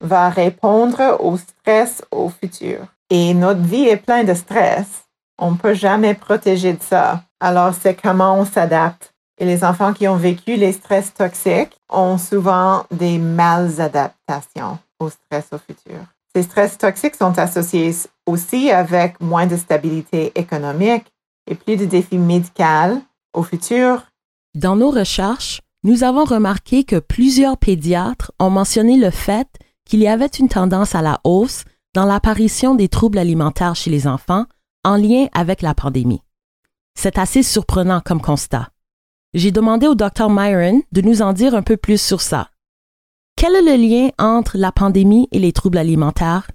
va répondre au stress au futur. Et notre vie est pleine de stress. On ne peut jamais protéger de ça. Alors, c'est comment on s'adapte et les enfants qui ont vécu les stress toxiques ont souvent des maladaptations au stress au futur. Ces stress toxiques sont associés aussi avec moins de stabilité économique et plus de défis médicaux au futur. Dans nos recherches, nous avons remarqué que plusieurs pédiatres ont mentionné le fait qu'il y avait une tendance à la hausse dans l'apparition des troubles alimentaires chez les enfants en lien avec la pandémie. C'est assez surprenant comme constat. J'ai demandé au Dr Myron de nous en dire un peu plus sur ça. Quel est le lien entre la pandémie et les troubles alimentaires?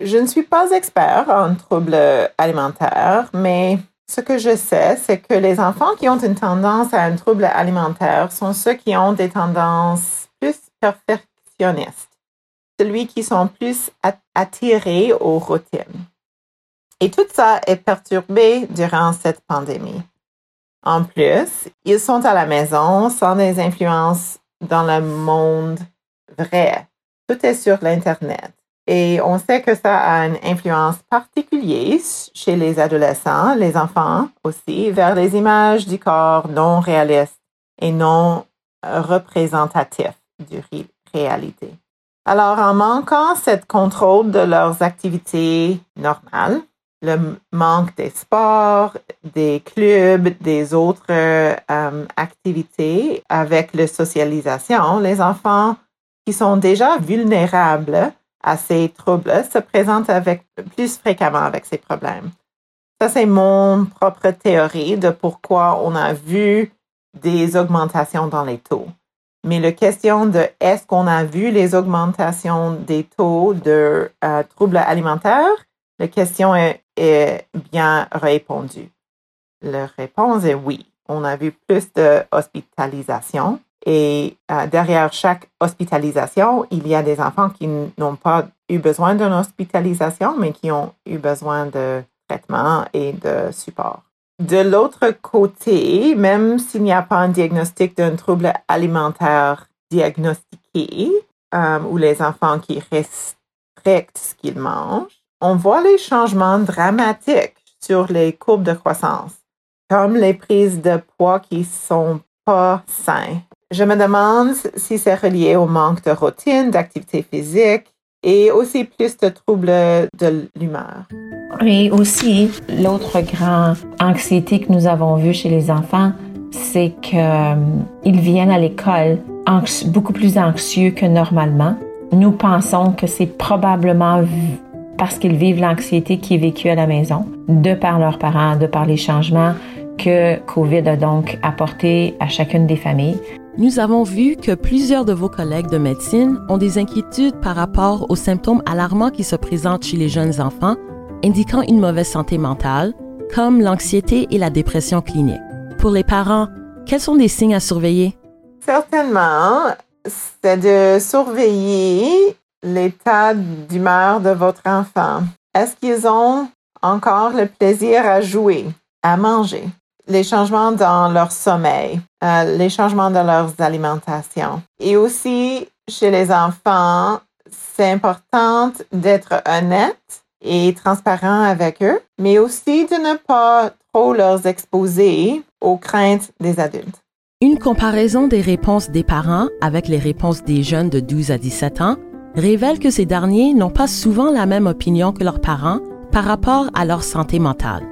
Je ne suis pas expert en troubles alimentaires, mais ce que je sais, c'est que les enfants qui ont une tendance à un trouble alimentaire sont ceux qui ont des tendances plus perfectionnistes, celui qui sont plus attirés aux routines. Et tout ça est perturbé durant cette pandémie. En plus, ils sont à la maison sans des influences dans le monde vrai. Tout est sur l'Internet. Et on sait que ça a une influence particulière chez les adolescents, les enfants aussi, vers les images du corps non réalistes et non représentatifs du réalité. Alors, en manquant cette contrôle de leurs activités normales, le manque des sports, des clubs, des autres euh, activités avec la socialisation, les enfants qui sont déjà vulnérables à ces troubles se présentent avec, plus fréquemment avec ces problèmes. Ça, c'est mon propre théorie de pourquoi on a vu des augmentations dans les taux. Mais la question de est-ce qu'on a vu les augmentations des taux de euh, troubles alimentaires, la question est, bien répondue. La réponse est oui. On a vu plus d'hospitalisation et euh, derrière chaque hospitalisation, il y a des enfants qui n'ont pas eu besoin d'une hospitalisation, mais qui ont eu besoin de traitement et de support. De l'autre côté, même s'il n'y a pas un diagnostic d'un trouble alimentaire diagnostiqué, euh, ou les enfants qui restrictent ce qu'ils mangent, on voit les changements dramatiques sur les courbes de croissance, comme les prises de poids qui sont pas saines. Je me demande si c'est relié au manque de routine, d'activité physique et aussi plus de troubles de l'humeur. Et aussi, l'autre grande anxiété que nous avons vue chez les enfants, c'est qu'ils euh, viennent à l'école beaucoup plus anxieux que normalement. Nous pensons que c'est probablement parce qu'ils vivent l'anxiété qui est vécue à la maison, de par leurs parents, de par les changements que COVID a donc apporté à chacune des familles. nous avons vu que plusieurs de vos collègues de médecine ont des inquiétudes par rapport aux symptômes alarmants qui se présentent chez les jeunes enfants, indiquant une mauvaise santé mentale, comme l'anxiété et la dépression clinique. Pour les parents, quels sont des signes à surveiller? Certainement, c'est de surveiller l'état d'humeur de votre enfant. Est-ce qu'ils ont encore le plaisir à jouer, à manger? Les changements dans leur sommeil, euh, les changements dans leur alimentation. Et aussi, chez les enfants, c'est important d'être honnête et transparent avec eux, mais aussi de ne pas trop leur exposer aux craintes des adultes. Une comparaison des réponses des parents avec les réponses des jeunes de 12 à 17 ans révèle que ces derniers n'ont pas souvent la même opinion que leurs parents par rapport à leur santé mentale.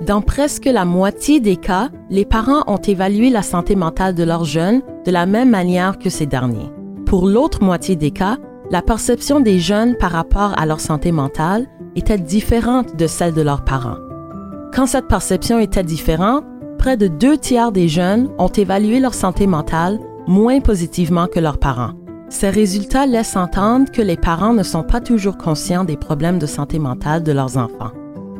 Dans presque la moitié des cas, les parents ont évalué la santé mentale de leurs jeunes de la même manière que ces derniers. Pour l'autre moitié des cas, la perception des jeunes par rapport à leur santé mentale était différente de celle de leurs parents. Quand cette perception était différente, près de deux tiers des jeunes ont évalué leur santé mentale moins positivement que leurs parents. Ces résultats laissent entendre que les parents ne sont pas toujours conscients des problèmes de santé mentale de leurs enfants.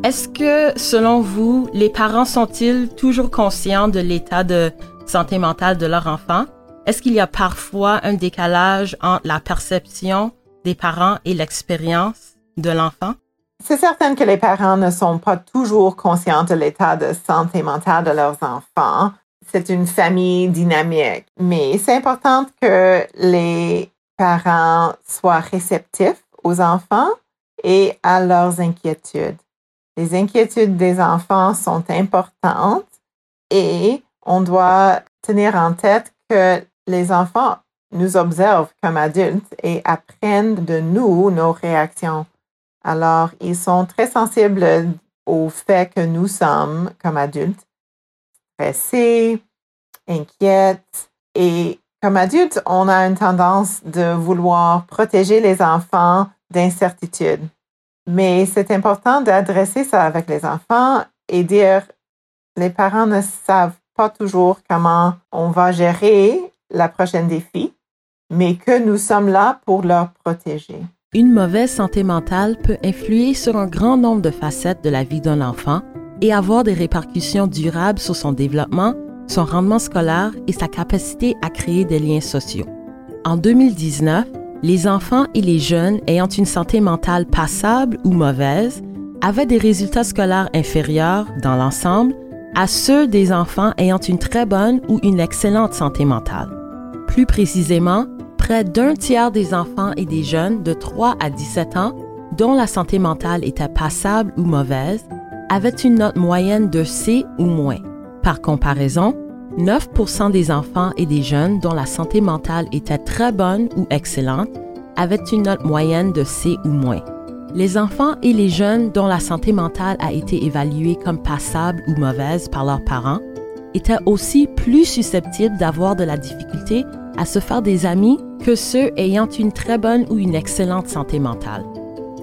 Est-ce que, selon vous, les parents sont-ils toujours conscients de l'état de santé mentale de leur enfant? Est-ce qu'il y a parfois un décalage entre la perception des parents et l'expérience de l'enfant? C'est certain que les parents ne sont pas toujours conscients de l'état de santé mentale de leurs enfants. C'est une famille dynamique, mais c'est important que les parents soient réceptifs aux enfants et à leurs inquiétudes. Les inquiétudes des enfants sont importantes et on doit tenir en tête que les enfants nous observent comme adultes et apprennent de nous nos réactions. Alors, ils sont très sensibles au fait que nous sommes, comme adultes, stressés, inquiets. Et comme adultes, on a une tendance de vouloir protéger les enfants d'incertitude. Mais c'est important d'adresser ça avec les enfants et dire, les parents ne savent pas toujours comment on va gérer la prochaine défi, mais que nous sommes là pour leur protéger. Une mauvaise santé mentale peut influer sur un grand nombre de facettes de la vie d'un enfant et avoir des répercussions durables sur son développement, son rendement scolaire et sa capacité à créer des liens sociaux. En 2019, les enfants et les jeunes ayant une santé mentale passable ou mauvaise avaient des résultats scolaires inférieurs dans l'ensemble à ceux des enfants ayant une très bonne ou une excellente santé mentale. Plus précisément, près d'un tiers des enfants et des jeunes de 3 à 17 ans dont la santé mentale était passable ou mauvaise avaient une note moyenne de C ou moins? Par comparaison, 9 des enfants et des jeunes dont la santé mentale était très bonne ou excellente avaient une note moyenne de C ou moins. Les enfants et les jeunes dont la santé mentale a été évaluée comme passable ou mauvaise par leurs parents étaient aussi plus susceptibles d'avoir de la difficulté à se faire des amis que ceux ayant une très bonne ou une excellente santé mentale.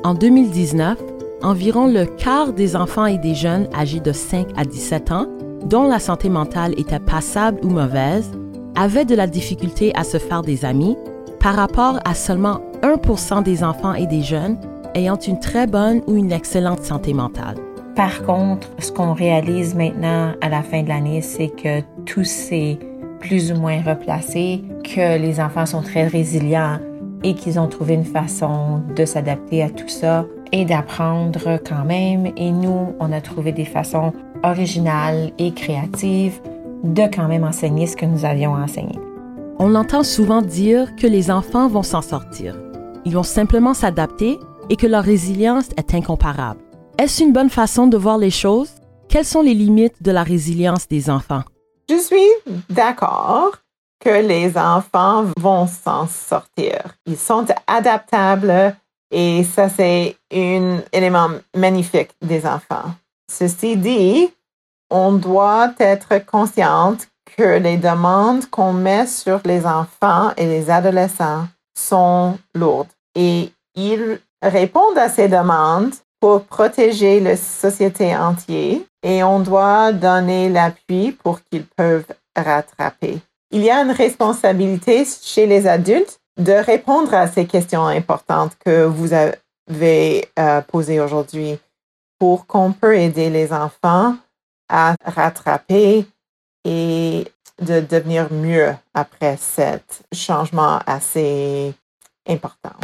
En 2019, environ le quart des enfants et des jeunes âgés de 5 à 17 ans, dont la santé mentale était passable ou mauvaise, avaient de la difficulté à se faire des amis par rapport à seulement 1 des enfants et des jeunes ayant une très bonne ou une excellente santé mentale. Par contre, ce qu'on réalise maintenant à la fin de l'année, c'est que tous ces plus ou moins replacés, que les enfants sont très résilients et qu'ils ont trouvé une façon de s'adapter à tout ça et d'apprendre quand même. Et nous, on a trouvé des façons originales et créatives de quand même enseigner ce que nous avions enseigné. On entend souvent dire que les enfants vont s'en sortir. Ils vont simplement s'adapter et que leur résilience est incomparable. Est-ce une bonne façon de voir les choses? Quelles sont les limites de la résilience des enfants? Je suis d'accord que les enfants vont s'en sortir. Ils sont adaptables et ça, c'est un élément magnifique des enfants. Ceci dit, on doit être consciente que les demandes qu'on met sur les enfants et les adolescents sont lourdes et ils répondent à ces demandes pour protéger la société entière et on doit donner l'appui pour qu'ils peuvent rattraper. il y a une responsabilité chez les adultes de répondre à ces questions importantes que vous avez euh, posées aujourd'hui pour qu'on peut aider les enfants à rattraper et de devenir mieux après ce changement assez important.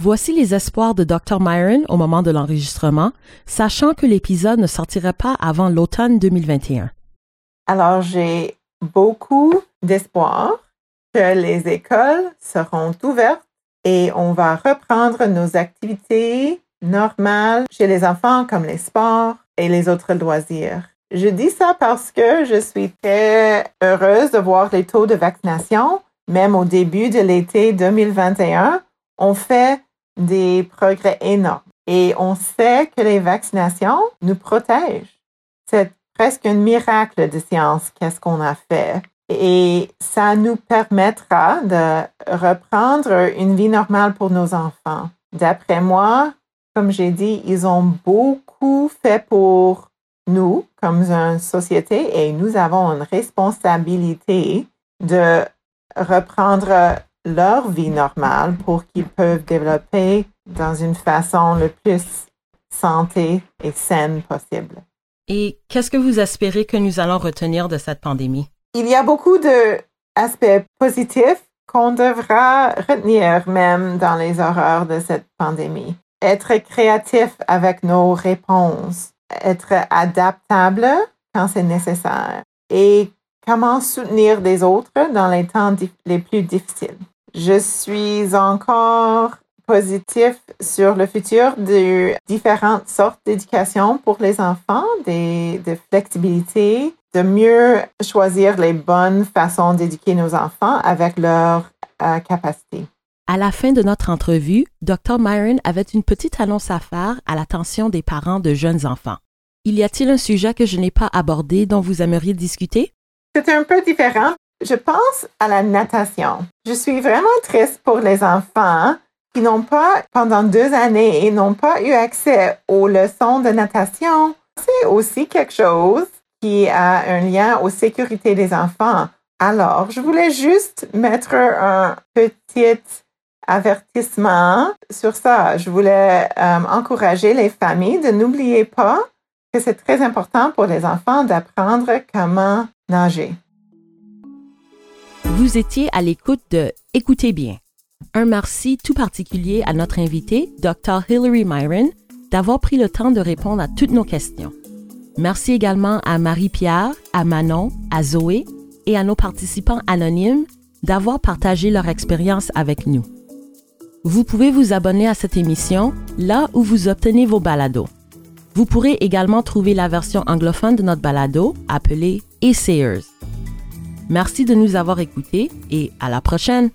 Voici les espoirs de Dr. Myron au moment de l'enregistrement, sachant que l'épisode ne sortira pas avant l'automne 2021. Alors, j'ai beaucoup d'espoir que les écoles seront ouvertes et on va reprendre nos activités normales chez les enfants comme les sports et les autres loisirs. Je dis ça parce que je suis très heureuse de voir les taux de vaccination. Même au début de l'été 2021, on fait des progrès énormes et on sait que les vaccinations nous protègent. C'est presque un miracle de science qu'est-ce qu'on a fait. Et ça nous permettra de reprendre une vie normale pour nos enfants. D'après moi, comme j'ai dit, ils ont beaucoup fait pour nous, comme une société, et nous avons une responsabilité de reprendre leur vie normale pour qu'ils peuvent développer dans une façon le plus santé et saine possible. Et qu'est-ce que vous espérez que nous allons retenir de cette pandémie? Il y a beaucoup d'aspects positifs qu'on devra retenir même dans les horreurs de cette pandémie. Être créatif avec nos réponses, être adaptable quand c'est nécessaire et comment soutenir des autres dans les temps les plus difficiles. Je suis encore positif sur le futur de différentes sortes d'éducation pour les enfants, des, de flexibilité, de mieux choisir les bonnes façons d'éduquer nos enfants avec leurs euh, capacités. À la fin de notre entrevue, Dr. Myron avait une petite annonce à faire à l'attention des parents de jeunes enfants. Il y a-t-il un sujet que je n'ai pas abordé dont vous aimeriez discuter? C'est un peu différent. Je pense à la natation. Je suis vraiment triste pour les enfants qui n'ont pas, pendant deux années, et n'ont pas eu accès aux leçons de natation. C'est aussi quelque chose qui a un lien aux sécurités des enfants. Alors, je voulais juste mettre un petit avertissement sur ça. Je voulais euh, encourager les familles de n'oublier pas que c'est très important pour les enfants d'apprendre comment nager. Vous étiez à l'écoute de Écoutez bien. Un merci tout particulier à notre invité, Dr. Hilary Myron, d'avoir pris le temps de répondre à toutes nos questions. Merci également à Marie-Pierre, à Manon, à Zoé et à nos participants anonymes d'avoir partagé leur expérience avec nous. Vous pouvez vous abonner à cette émission là où vous obtenez vos balados. Vous pourrez également trouver la version anglophone de notre balado appelée Essayers. Merci de nous avoir écoutés et à la prochaine!